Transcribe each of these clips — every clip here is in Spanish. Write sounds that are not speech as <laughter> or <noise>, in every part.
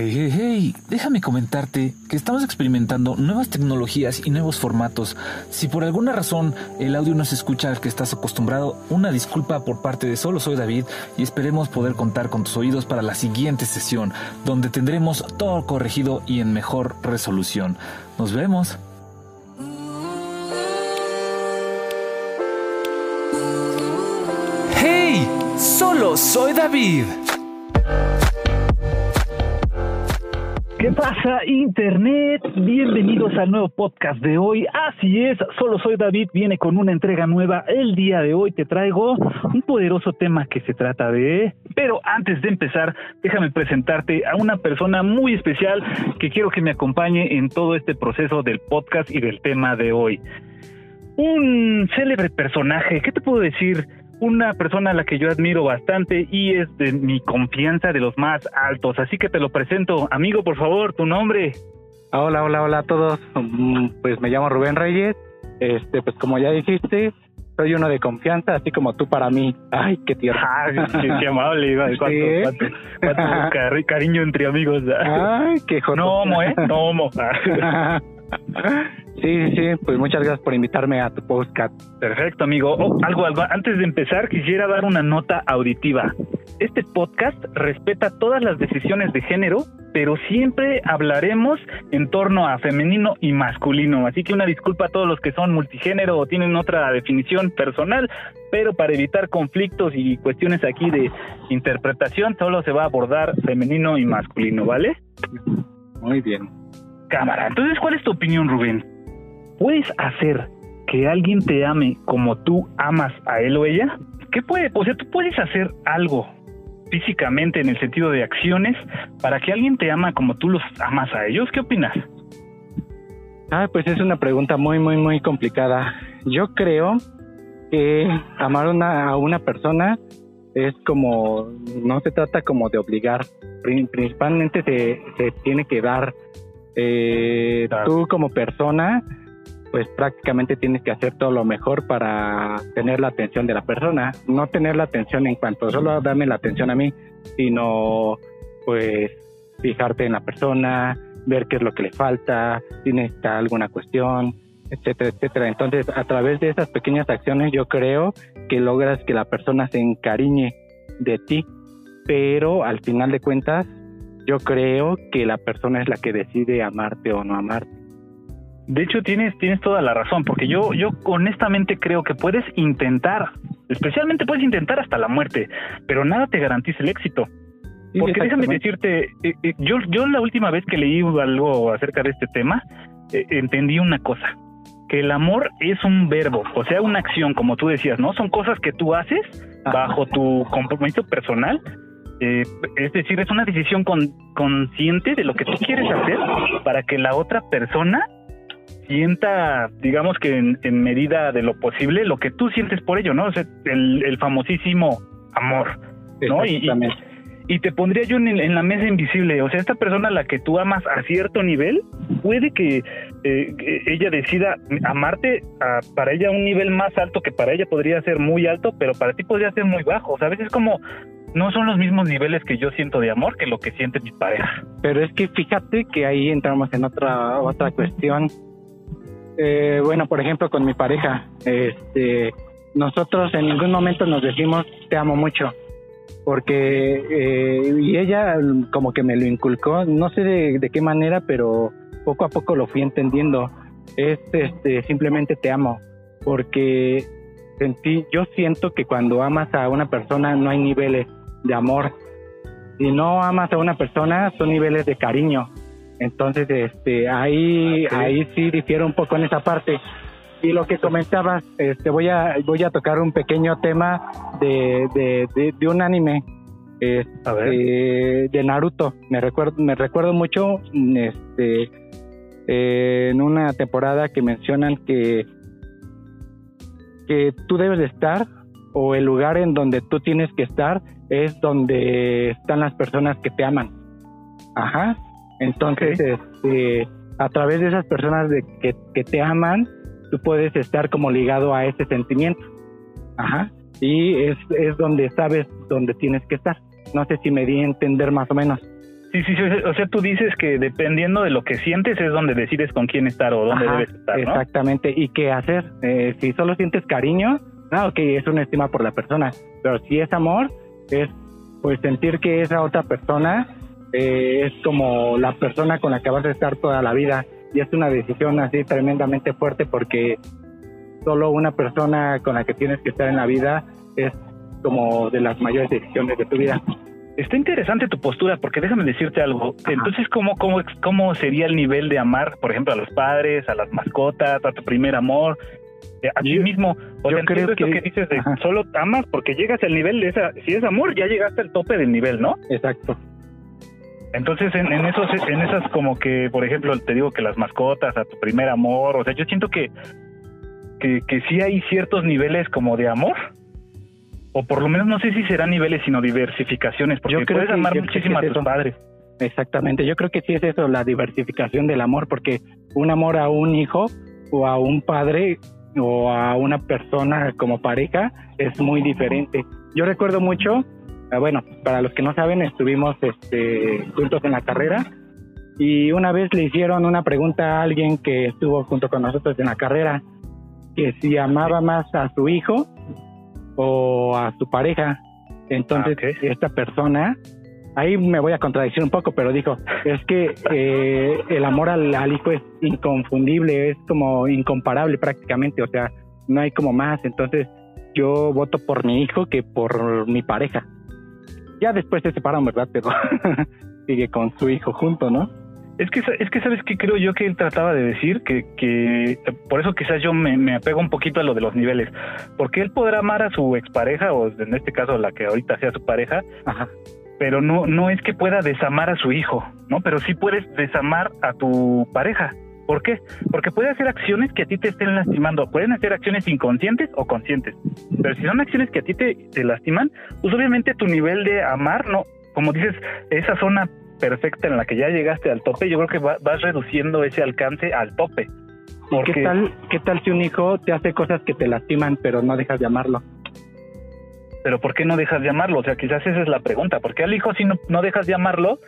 Hey, hey, hey, déjame comentarte que estamos experimentando nuevas tecnologías y nuevos formatos. Si por alguna razón el audio no se escucha al que estás acostumbrado, una disculpa por parte de Solo Soy David y esperemos poder contar con tus oídos para la siguiente sesión, donde tendremos todo corregido y en mejor resolución. Nos vemos. ¡Hey! Solo soy David. ¿Qué pasa, Internet? Bienvenidos al nuevo podcast de hoy. Así es, solo soy David, viene con una entrega nueva. El día de hoy te traigo un poderoso tema que se trata de... Pero antes de empezar, déjame presentarte a una persona muy especial que quiero que me acompañe en todo este proceso del podcast y del tema de hoy. Un célebre personaje, ¿qué te puedo decir? Una persona a la que yo admiro bastante y es de mi confianza de los más altos. Así que te lo presento. Amigo, por favor, tu nombre. Hola, hola, hola a todos. Mm, pues me llamo Rubén Reyes. Este, pues como ya dijiste, soy uno de confianza, así como tú para mí. Ay, qué tierno. qué, amable, Iván. <laughs> ¿Cuánto, cuánto, <laughs> cariño entre amigos. Ay, qué joder. No homo, ¿eh? No homo. <laughs> Sí, sí, pues muchas gracias por invitarme a tu podcast. Perfecto, amigo. Oh, algo, algo, antes de empezar, quisiera dar una nota auditiva. Este podcast respeta todas las decisiones de género, pero siempre hablaremos en torno a femenino y masculino. Así que una disculpa a todos los que son multigénero o tienen otra definición personal, pero para evitar conflictos y cuestiones aquí de interpretación, solo se va a abordar femenino y masculino, ¿vale? Muy bien. Cámara. Entonces, ¿cuál es tu opinión, Rubén? ¿Puedes hacer que alguien te ame como tú amas a él o ella? ¿Qué puede? O sea, tú puedes hacer algo físicamente en el sentido de acciones para que alguien te ama como tú los amas a ellos. ¿Qué opinas? Ah, pues es una pregunta muy, muy, muy complicada. Yo creo que amar a una persona es como, no se trata como de obligar, principalmente se, se tiene que dar. Eh, Tú como persona pues prácticamente tienes que hacer todo lo mejor para tener la atención de la persona, no tener la atención en cuanto solo darme la atención a mí, sino pues fijarte en la persona, ver qué es lo que le falta, si necesita alguna cuestión, etcétera, etcétera. Entonces, a través de esas pequeñas acciones yo creo que logras que la persona se encariñe de ti, pero al final de cuentas yo creo que la persona es la que decide amarte o no amarte. De hecho, tienes, tienes toda la razón, porque yo, yo honestamente creo que puedes intentar, especialmente puedes intentar hasta la muerte, pero nada te garantiza el éxito. Porque déjame decirte, eh, eh, yo, yo la última vez que leí algo acerca de este tema, eh, entendí una cosa, que el amor es un verbo, o sea, una acción, como tú decías, ¿no? Son cosas que tú haces bajo tu compromiso personal. Es decir, es una decisión consciente de lo que tú quieres hacer para que la otra persona sienta, digamos que en, medida de lo posible, lo que tú sientes por ello, ¿no? O sea, el, famosísimo amor, ¿no? Y, y, te pondría yo en, la mesa invisible, o sea, esta persona a la que tú amas a cierto nivel, puede que, eh, ella decida amarte a, para ella un nivel más alto que para ella podría ser muy alto, pero para ti podría ser muy bajo, o sea, a veces como no son los mismos niveles que yo siento de amor que lo que siente mi pareja. Pero es que fíjate que ahí entramos en otra otra cuestión eh, bueno, por ejemplo, con mi pareja, este, nosotros en ningún momento nos decimos te amo mucho, porque eh, y ella como que me lo inculcó, no sé de, qué manera, pero poco a poco lo fui entendiendo. Es este, simplemente te amo, porque sentí, yo siento que cuando amas a una persona no hay niveles de amor. Si no amas a una persona, son niveles de cariño. Entonces, este, ahí, ahí sí difiero un poco en esa parte. Y lo que comentabas, este, voy a, voy a tocar un pequeño tema de, de, de, un anime, este, de Naruto. Me recuerdo, me recuerdo mucho, este, en una temporada que mencionan que, que tú debes de estar o el lugar en donde tú tienes que estar es donde están las personas que te aman. Ajá. Entonces, este, a través de esas personas de que, que, te aman, tú puedes estar como ligado a ese sentimiento. Ajá. Y es, es donde sabes dónde tienes que estar. No sé si me di a entender más o menos. Sí, sí, sí, o sea, tú dices que dependiendo de lo que sientes es donde decides con quién estar o dónde debes estar, ¿no? Exactamente, y qué hacer. Eh, si solo sientes cariño, ah, ok, es una estima por la persona, pero si es amor, es pues sentir que esa otra persona eh, es como la persona con la que vas a estar toda la vida y es una decisión así tremendamente fuerte porque solo una persona con la que tienes que estar en la vida es como de las mayores decisiones de tu vida. Está interesante tu postura, porque déjame decirte algo. Entonces, ¿cómo, cómo, ¿cómo sería el nivel de amar, por ejemplo, a los padres, a las mascotas, a tu primer amor, eh, a ti mismo? O yo creo que... que dices de solo amas porque llegas al nivel de esa... Si es amor, ya llegaste al tope del nivel, ¿no? Exacto. Entonces, en, en, esos, en esas como que, por ejemplo, te digo que las mascotas, a tu primer amor, o sea, yo siento que, que, que sí hay ciertos niveles como de amor, o por lo menos no sé si serán niveles, sino diversificaciones, porque yo creo puedes amar muchísimo a tus padres. Exactamente, yo creo que sí es eso, la diversificación del amor, porque un amor a un hijo o a un padre o a una persona como pareja es muy diferente. Yo recuerdo mucho, ah, bueno, para los que no saben, estuvimos este, juntos en la carrera y una vez le hicieron una pregunta a alguien que estuvo junto con nosotros en la carrera, que si amaba más a su hijo o a su pareja. Entonces, ah, esta persona, ahí me voy a contradecir un poco, pero dijo, es que eh, el amor al, hijo es inconfundible, es como incomparable prácticamente, o sea, no hay como más. Entonces, yo voto por mi hijo que por mi pareja. Ya después se separan, ¿verdad? Pero <laughs> sigue con su hijo junto, ¿no? Es que, es que sabes que creo yo que él trataba de decir que, que por eso quizás yo me, me, apego un poquito a lo de los niveles, porque él podrá amar a su expareja o en este caso la que ahorita sea su pareja, pero no no es que pueda desamar a su hijo, ¿no? Pero sí puedes desamar a tu pareja. ¿Por qué? Porque puede hacer acciones que a ti te estén lastimando. Pueden hacer acciones inconscientes o conscientes. Pero si son acciones que a ti te, te lastiman, pues obviamente tu nivel de amar, no, como dices, esa zona perfecta en la que ya llegaste al tope, yo creo que vas reduciendo ese alcance al tope. ¿Qué tal, ¿Qué tal si un hijo te hace cosas que te lastiman, pero no dejas de amarlo? Pero ¿por qué no dejas de amarlo? O sea, quizás esa es la pregunta. ¿Por qué al hijo sí no, no dejas de amarlo,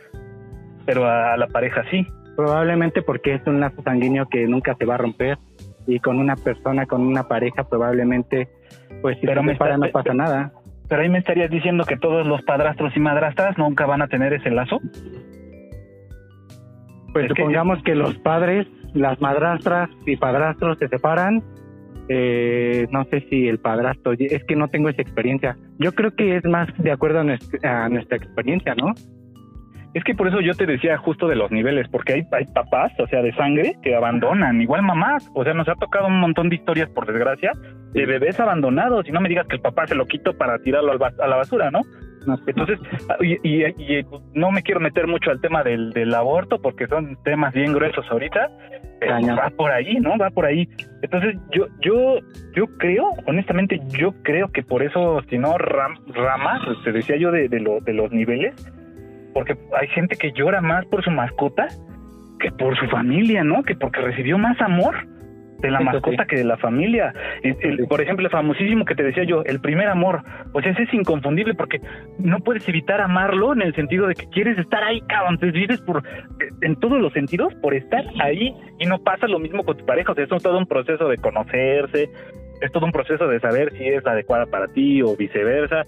pero a la pareja sí? Probablemente porque es un lazo sanguíneo que nunca se va a romper y con una persona, con una pareja, probablemente, pues si pero me para no pasa nada. Pero ahí me estarías diciendo que todos los padrastros y madrastras nunca van a tener ese lazo. Pues supongamos que... los padres, las madrastras y padrastros se separan. Eh, no sé si el padrastro, es que no tengo esa experiencia. Yo creo que es más de acuerdo a nuestra experiencia, ¿no? Es que por eso yo te decía justo de los niveles, porque hay, hay papás, o sea, de sangre, que abandonan, igual mamás, o sea, nos ha tocado un montón de historias, por desgracia, de bebés abandonados, y no me digas que el papá se lo quitó para tirarlo a la basura, ¿no? Entonces, y, no me quiero meter mucho al tema del, del aborto, porque son temas bien gruesos ahorita, pero va por ahí, ¿no? Va por ahí. Entonces, yo, yo, yo creo, honestamente, yo creo que por eso, si no, ramas, te decía yo de, de, lo, de los niveles, porque hay gente que llora más por su mascota que por su familia, ¿no? Que porque recibió más amor de la mascota que de la familia. por ejemplo, el famosísimo que te decía yo, el primer amor, pues ese es inconfundible porque no puedes evitar amarlo en el sentido de que quieres estar ahí, cabrón, entonces vives por, en todos los sentidos por estar ahí y no pasa lo mismo con tu pareja, o sea, es todo un proceso de conocerse, es todo un proceso de saber si es adecuada para ti o viceversa.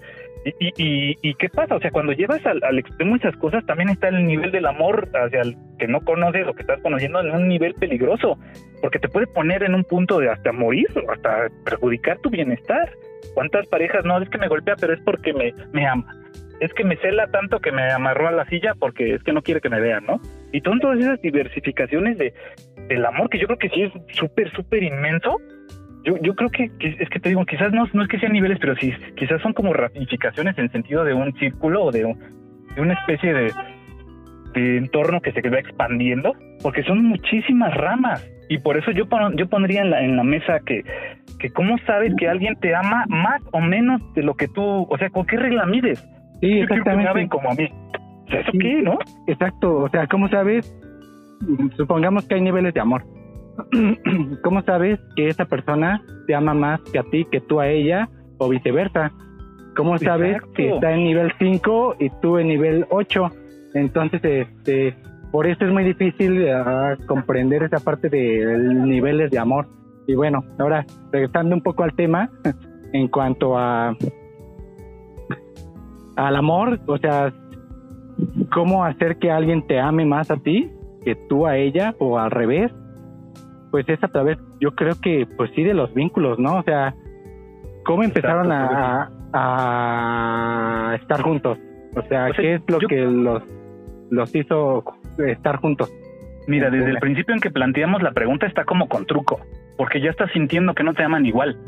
Y, y, qué pasa? O sea, cuando llevas al, al, extremo esas cosas, también está el nivel del amor hacia el que no conoces o que estás conociendo en un nivel peligroso, porque te puede poner en un punto de hasta morir o hasta perjudicar tu bienestar. ¿Cuántas parejas no es que me golpea, pero es porque me, ama? Es que me cela tanto que me amarró a la silla porque es que no quiere que me vean, ¿no? Y todas esas diversificaciones de, del amor que yo creo que sí es súper, súper inmenso yo, yo creo que, es que te digo, quizás no, no es que sean niveles, pero sí, quizás son como ramificaciones en sentido de un círculo o de, de una especie de, de entorno que se va expandiendo, porque son muchísimas ramas. Y por eso yo, yo pondría en la, en la mesa que, que cómo sabes que alguien te ama más o menos de lo que tú, o sea, ¿con qué regla mides? Sí, exactamente. como a mí. ¿Eso qué, no? Exacto, o sea, ¿cómo sabes? Supongamos que hay niveles de amor. <clears throat> ¿cómo sabes que esa persona te ama más que a ti, que tú a ella, o viceversa? ¿Cómo sabes que está en nivel 5 y tú en nivel 8? Entonces, este, por eso es muy difícil ah, comprender esa parte de niveles de amor. Y bueno, ahora regresando un poco al tema, <laughs> en cuanto a al amor, o sea, cómo hacer que alguien te ame más a ti que tú a ella o al revés, pues es a través, yo creo que pues sí de los vínculos, ¿no? O sea, cómo empezaron a, a, estar juntos, o sea, ¿qué es lo que los, los hizo estar juntos? Mira, desde el principio en que planteamos la pregunta está como con truco, porque ya estás sintiendo que no te aman igual.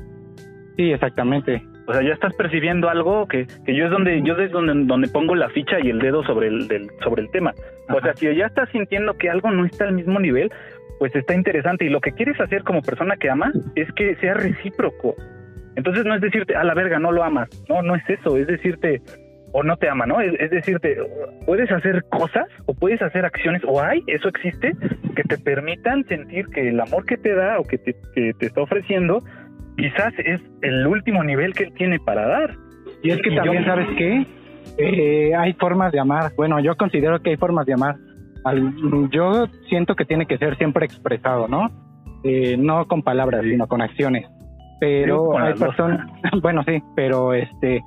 Sí, exactamente. O sea, ya estás percibiendo algo que, que yo es donde yo es donde, donde pongo la ficha y el dedo sobre el del, sobre el tema. O sea, si ya estás sintiendo que algo no está al mismo nivel, pues está interesante y lo que quieres hacer como persona que ama es que sea recíproco. Entonces no es decirte, a la verga, no lo amas. No, no es eso, es decirte, o no te ama, ¿no? Es, es, decirte, puedes hacer cosas o puedes hacer acciones, o hay, eso existe, que te permitan sentir que el amor que te da o que te, que te está ofreciendo quizás es el último nivel que él tiene para dar. Y es que también, ¿sabes qué? Eh, hay formas de amar. Bueno, yo considero que hay formas de amar. Yo siento que tiene que ser siempre expresado, ¿no? Eh, no con palabras, sino con acciones. Pero hay personas, <laughs> bueno, sí, pero este,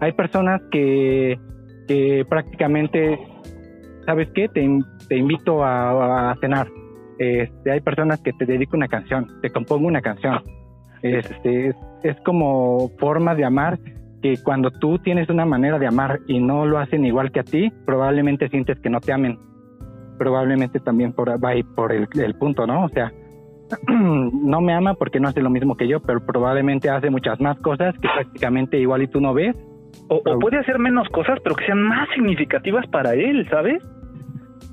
hay personas que, que prácticamente, ¿sabes qué? Te, te invito a, a cenar. Este, hay personas que te dedico una canción, te compongo una canción este, es, como formas de amar que cuando tú tienes una manera de amar y no lo hacen igual que a ti, probablemente sientes que no te amen. Probablemente también por, va por el, punto, ¿no? O sea, <clears throat> no me ama porque no hace lo mismo que yo, pero probablemente hace muchas más cosas que prácticamente igual y tú no ves. O puede hacer menos cosas, pero que sean más significativas para él, ¿sabes?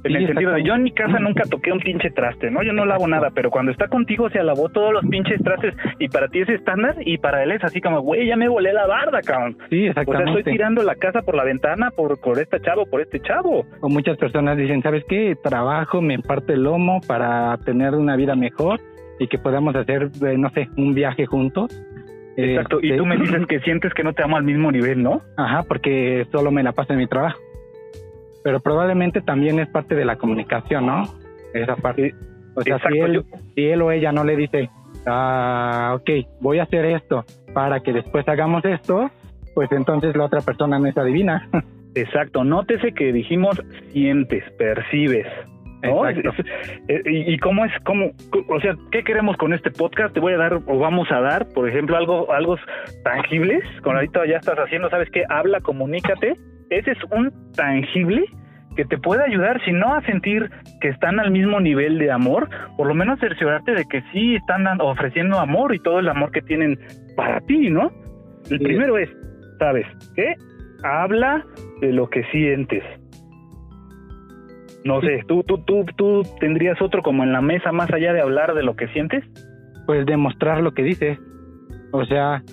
En el sentido de, yo en mi casa nunca toqué un pinche traste, ¿no? Yo no lavo nada, pero cuando está contigo se lavó todos los pinches trastes y para ti es estándar y para él es así como, güey, ya me volé la barda, cabrón. Sí, exactamente. O sea, estoy tirando la casa por la ventana por, por este chavo, por este chavo. O muchas personas dicen, ¿sabes qué? Trabajo, me parte el lomo para tener una vida mejor y que podamos hacer, eh, no sé, un viaje juntos. Exacto, y tú me este, dices que sientes que no te amo al mismo nivel, ¿no? Ajá, porque solo me la paso en mi trabajo pero probablemente también es parte de la comunicación, ¿no? Esa parte. O sea, si él, si él o ella no le dice, ah, ok, voy a hacer esto para que después hagamos esto, pues entonces la otra persona no es adivina. <laughs> Exacto, nótese que dijimos sientes, percibes. ¿no? Eh, y, cómo es, cómo, o sea, ¿qué queremos con este podcast? Te voy a dar o vamos a dar, por ejemplo, algo, algo tangibles. Con ahorita ya estás haciendo, ¿sabes qué? Habla, comunícate ese es un tangible que te puede ayudar, si no a sentir que están al mismo nivel de amor, por lo menos cerciorarte de que sí están ofreciendo amor y todo el amor que tienen para ti, ¿no? El primero es, ¿sabes qué? Habla de lo que sientes. No sé, ¿tú, tú, tú, ¿tú tendrías otro como en la mesa más allá de hablar de lo que sientes? Pues demostrar lo que dices. O sea,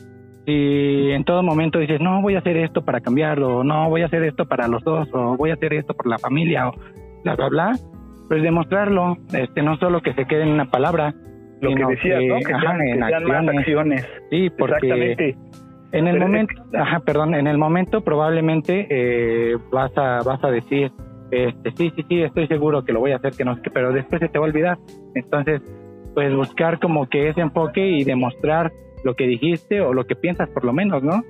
si en todo momento dices, no, voy a hacer esto para cambiarlo, no, voy a hacer esto para los dos, o voy a hacer esto por la familia, o bla, bla, bla, pues demostrarlo, este, no solo que se quede en una palabra, lo que decías, ¿no? Que, sean, en acciones. acciones. Sí, porque en el momento, ajá, perdón, en el momento probablemente eh, vas a vas a decir, este, sí, sí, sí, estoy seguro que lo voy a hacer, que no, pero después se te va a olvidar. Entonces, pues buscar como que ese enfoque y demostrar lo que dijiste o lo que piensas por lo menos, ¿no?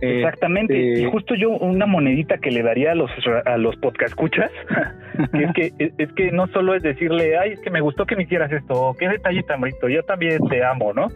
Exactamente. Este, y justo yo una monedita que le daría a los a los podcast escuchas <laughs> es que es que no solo es decirle, "Ay, es que me gustó que me hicieras esto", o "Qué detalle tan bonito, yo también te amo", ¿no?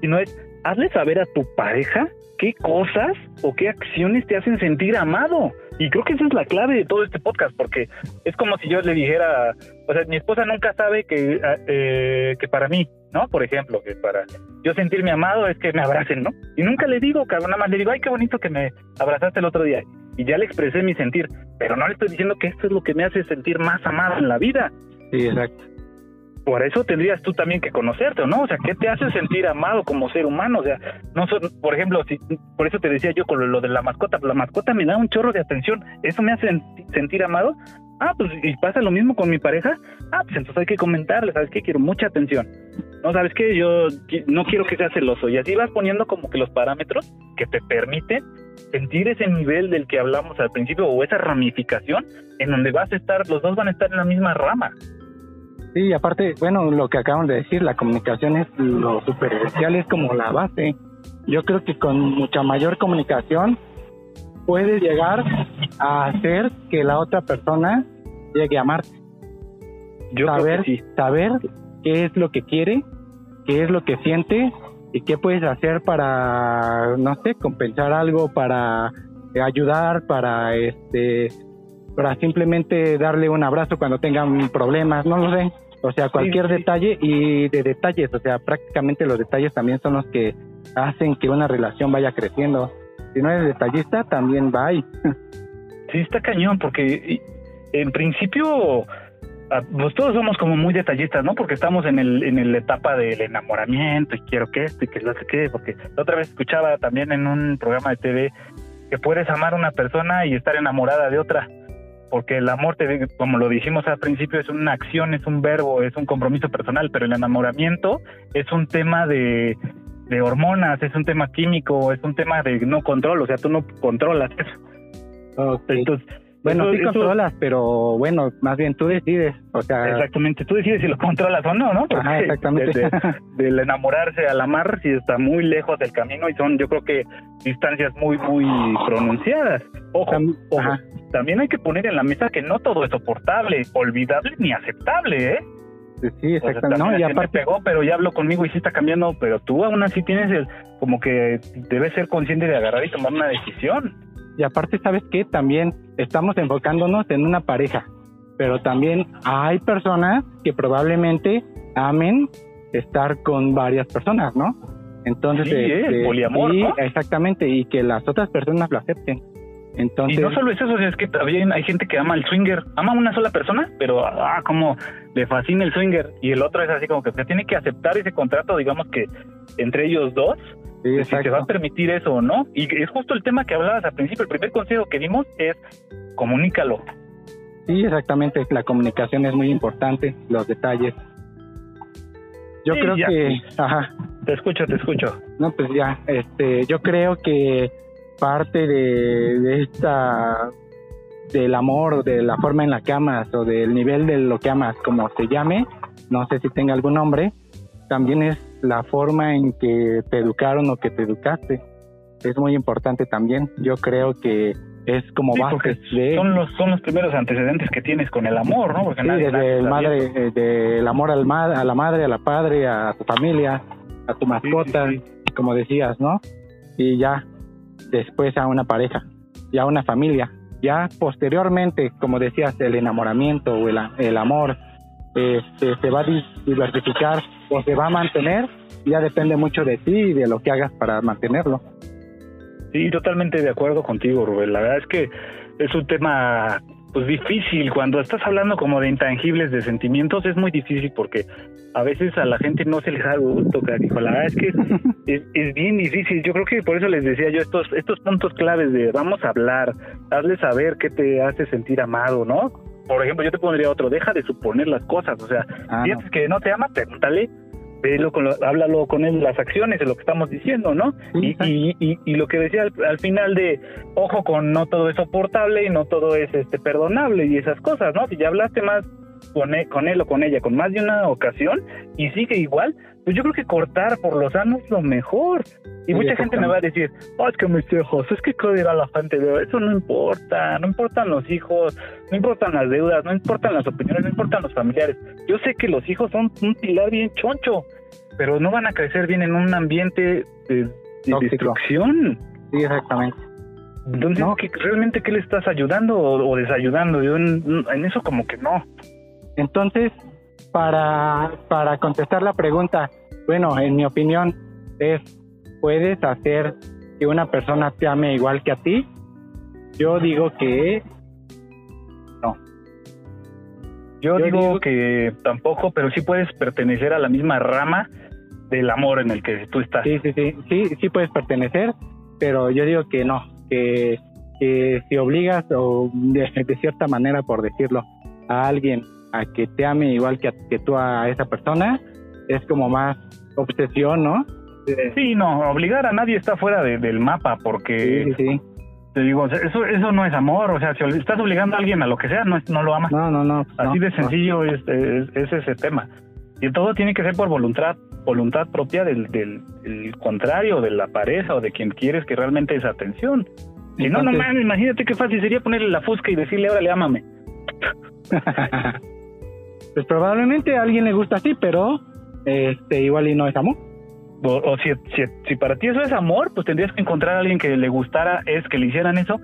Sino es hazle saber a tu pareja qué cosas o qué acciones te hacen sentir amado. Y creo que esa es la clave de todo este podcast, porque es como si yo le dijera, o sea, mi esposa nunca sabe que, ah, eh, que para mí, ¿no? Por ejemplo, que para yo sentirme amado es que me abracen, ¿no? Y nunca le digo, cabrón, nada más le digo, ay, qué bonito que me abrazaste el otro día. Y ya le expresé mi sentir, pero no le estoy diciendo que esto es lo que me hace sentir más amado en la vida. Sí, exacto por eso tendrías tú también que conocerte, ¿no? O sea, ¿qué te hace sentir amado como ser humano? O sea, no son, por ejemplo, si, por eso te decía yo con lo, de la mascota, la mascota me da un chorro de atención, ¿eso me hace sentir amado? Ah, pues y pasa lo mismo con mi pareja. Ah, pues entonces hay que comentarle, ¿sabes qué? Quiero mucha atención. No, ¿sabes qué? Yo no quiero que sea celoso. Y así vas poniendo como que los parámetros que te permiten sentir ese nivel del que hablamos al principio o esa ramificación en donde vas a estar, los dos van a estar en la misma rama. Sí, aparte, bueno, lo que acaban de decir, la comunicación es lo superficial, es como la base. Yo creo que con mucha mayor comunicación puedes llegar a hacer que la otra persona llegue a amarte. Yo saber, sí. saber qué es lo que quiere, qué es lo que siente y qué puedes hacer para, no sé, compensar algo, para ayudar, para este para simplemente darle un abrazo cuando tengan problemas, no lo sé. O sea, cualquier detalle y de detalles, o sea, prácticamente los detalles también son los que hacen que una relación vaya creciendo. Si no eres detallista, también va <laughs> ahí. Sí, está cañón, porque en principio pues todos somos como muy detallistas, ¿no? Porque estamos en el en la etapa del enamoramiento y quiero que esto y que sé qué, porque la otra vez escuchaba también en un programa de TV que puedes amar a una persona y estar enamorada de otra, porque el amor, te, como lo dijimos al principio, es una acción, es un verbo, es un compromiso personal, pero el enamoramiento es un tema de, de hormonas, es un tema químico, es un tema de no control, o sea, tú no controlas eso. Entonces, bueno, sí controlas, pero bueno, más bien tú decides, o sea... Exactamente, tú decides si lo controlas o no, ¿no? Porque Ajá, exactamente. <laughs> del enamorarse al amar, si está muy lejos del camino y son, yo creo que distancias muy, muy pronunciadas. Ojo, ojo también hay que poner en la mesa que no todo es soportable, olvidable ni aceptable, ¿eh? Sí, exactamente. no, y aparte pegó, pero ya habló conmigo y sí está cambiando, pero tú aún así tienes el, como que debes ser consciente de agarrar y tomar una decisión. Y aparte, ¿sabes qué? También estamos enfocándonos en una pareja, pero también hay personas que probablemente amen estar con varias personas, ¿no? Entonces, sí, este, poliamor, sí, exactamente, y que las otras personas lo acepten. Entonces, y no solo es eso, es que también hay gente que ama el swinger, ama a una sola persona, pero ah, como le fascina el swinger y el otro es así como que se tiene que aceptar ese contrato, digamos que entre ellos dos si se va a permitir eso o no. Y es justo el tema que hablabas al principio. El primer consejo que dimos es comunícalo. Sí, exactamente. La comunicación es muy importante, los detalles. Yo creo que, ajá. Te escucho, te escucho. No, pues ya, este, yo creo que parte de, de esta del amor de la forma en la que amas o del nivel de lo que amas, como se llame, no sé si tenga algún nombre, también es la forma en que te educaron o que te educaste. Es muy importante también. Yo creo que es como base de... Son los, son los primeros antecedentes que tienes con el amor, ¿no? Porque desde el madre, eh, del amor al a la madre, a la padre, a tu familia, a tu mascota, como decías, ¿no? Y ya después a una pareja, ya a una familia. Ya posteriormente, como decías, el enamoramiento o el, el amor este, se va a diversificar o se va a mantener, ya depende mucho de ti y de lo que hagas para mantenerlo. Sí, totalmente de acuerdo contigo, Rubén. La verdad es que es un tema pues difícil cuando estás hablando como de intangibles, de sentimientos, es muy difícil porque a veces a la gente no se les da gusto, cariño. La verdad es que es, es, bien difícil. Yo creo que por eso les decía yo estos estos puntos claves de vamos a hablar, hazle saber qué te hace sentir amado, ¿no? por ejemplo, yo te pondría otro, deja de suponer las cosas, o sea, ah, si que no te ama, pregúntale, velo con háblalo con él las acciones de lo que estamos diciendo, ¿no? y, y, y, lo que decía al, final de, ojo con no todo es soportable y no todo es este perdonable y esas cosas, ¿no? Si ya hablaste más con él, con él o con ella con más de una ocasión y sigue igual, pues yo creo que cortar por los años es lo mejor. Y mucha gente me va a decir, oh, es que mis hijos, es que a la gente de eso no importa, no importan los hijos, no importan las deudas, no importan las opiniones, no importan los familiares. Yo sé que los hijos son un pilar bien choncho, pero no van a crecer bien en un ambiente de, destrucción. Sí, exactamente. Entonces, ¿realmente qué le estás ayudando o, desayudando? Yo en, en, eso como que no. Entonces, para, para contestar la pregunta, bueno, en mi opinión es, ¿puedes hacer que una persona te ame igual que a ti? Yo digo que no. Yo, digo, que tampoco, pero sí puedes pertenecer a la misma rama del amor en el que tú estás. Sí, sí, sí, sí, sí puedes pertenecer, pero yo digo que no, que, que si obligas o de cierta manera, por decirlo, a alguien a que te ame igual que, que tú a esa persona, es como más obsesión, ¿no? Sí, no, obligar a nadie está fuera del mapa porque... Sí, sí, Te digo, eso eso no es amor, o sea, si estás obligando a alguien a lo que sea, no, no lo amas. No, no, no. Así no, de sencillo es, es, es ese tema. Y todo tiene que ser por voluntad voluntad propia del, del, del contrario, de la pareja o de quien quieres que realmente es atención. Si no, no man, imagínate qué fácil sería ponerle la fusca y decirle, órale, ámame. <laughs> pues probablemente a alguien le gusta así, pero este igual y no es amor. O, o si, si, si para ti eso es amor, pues tendrías que encontrar a alguien que le gustara, es que le hicieran eso,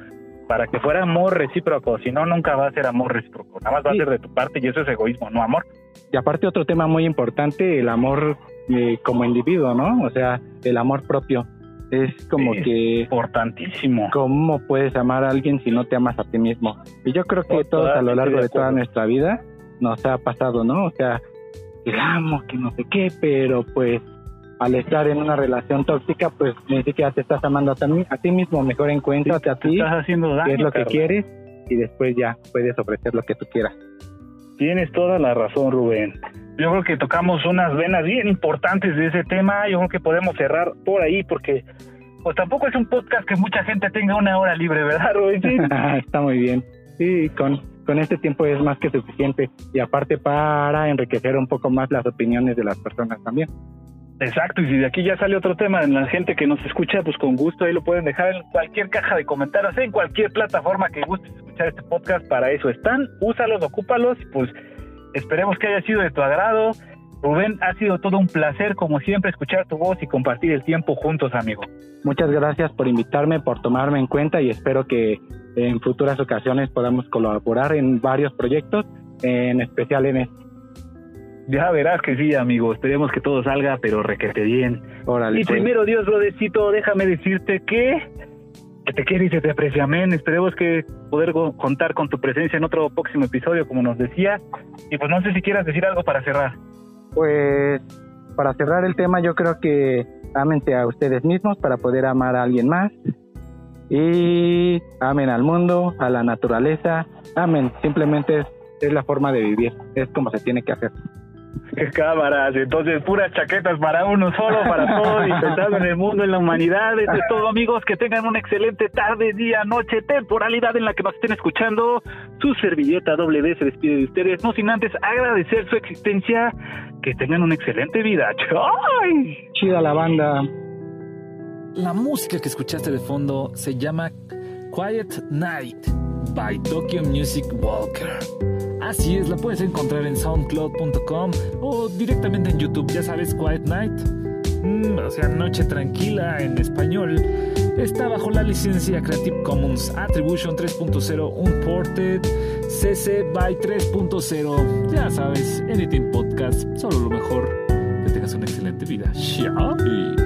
para que fuera amor recíproco. Si no, nunca va a ser amor recíproco. Nada más va Sí. a ser de tu parte y eso es egoísmo, no amor. Y aparte otro tema muy importante, el amor eh, como individuo, ¿no? O sea, el amor propio. Es como Sí. que Importantísimo. cómo puedes amar a alguien si no te amas a ti mismo. Y yo creo que todos a lo largo de de toda nuestra vida nos ha pasado, ¿no? O sea, que amo, que no sé qué, pero pues al estar en una relación tóxica, pues ni siquiera te estás amando a ti, a ti mismo, mejor encuéntrate a Te ti, estás haciendo daño. qué es lo que quieres y después ya puedes ofrecer lo que tú quieras. Tienes toda la razón, Rubén. Yo creo que tocamos unas venas bien importantes de ese tema. Yo creo que podemos cerrar por ahí porque pues tampoco es un podcast que mucha gente tenga una hora libre, ¿verdad, Rubén? Sí. <laughs> Está muy bien. Sí, con, con este tiempo es más que suficiente. Y aparte para enriquecer un poco más las opiniones de las personas también. Exacto, y si de aquí ya sale otro tema en la gente que nos escucha, pues con gusto ahí lo pueden dejar en cualquier caja de comentarios, en cualquier plataforma que guste escuchar este podcast, para eso están, úsalos, ocúpalos, pues esperemos que haya sido de tu agrado. Rubén, ha sido todo un placer, como siempre, escuchar tu voz y compartir el tiempo juntos, amigo. Muchas gracias por invitarme, por tomarme en cuenta y espero que en futuras ocasiones podamos colaborar en varios proyectos, en especial en este. Ya verás que sí, amigo. Esperemos que todo salga, pero requete bien. Órale, Y pues. primero, Dios, Rodecito, déjame decirte que, que te quiere y se te aprecia, amén. Esperemos que poder contar con tu presencia en otro próximo episodio, como nos decías. Y pues no sé si quieras decir algo para cerrar. Pues para cerrar el tema, yo creo que ámense a ustedes mismos para poder amar a alguien más. Y amen al mundo, a la naturaleza. Amen, simplemente es, es la forma de vivir, es como se tiene que hacer. Qué cámaras, entonces puras chaquetas para uno solo, para todos, <laughs> y pensando en el mundo, en la humanidad. Eso es todo, amigos. Que tengan una excelente tarde, día, noche, temporalidad en la que nos estén escuchando. Su servilleta W se despide de ustedes, no sin antes agradecer su existencia. Que tengan una excelente vida. ¡Ay! Chida la banda. La música que escuchaste de fondo se llama Quiet Night by Tokyo Music Walker. Así es, la puedes encontrar en soundcloud.com o directamente en YouTube, ya sabes, Quiet Night. Mm, o sea, Noche Tranquila en español. Está bajo la licencia Creative Commons Attribution 3.0 Unported CC by 3.0. Ya sabes, Editing Podcast, solo lo mejor. Que tengas una excelente vida. Xiaomi.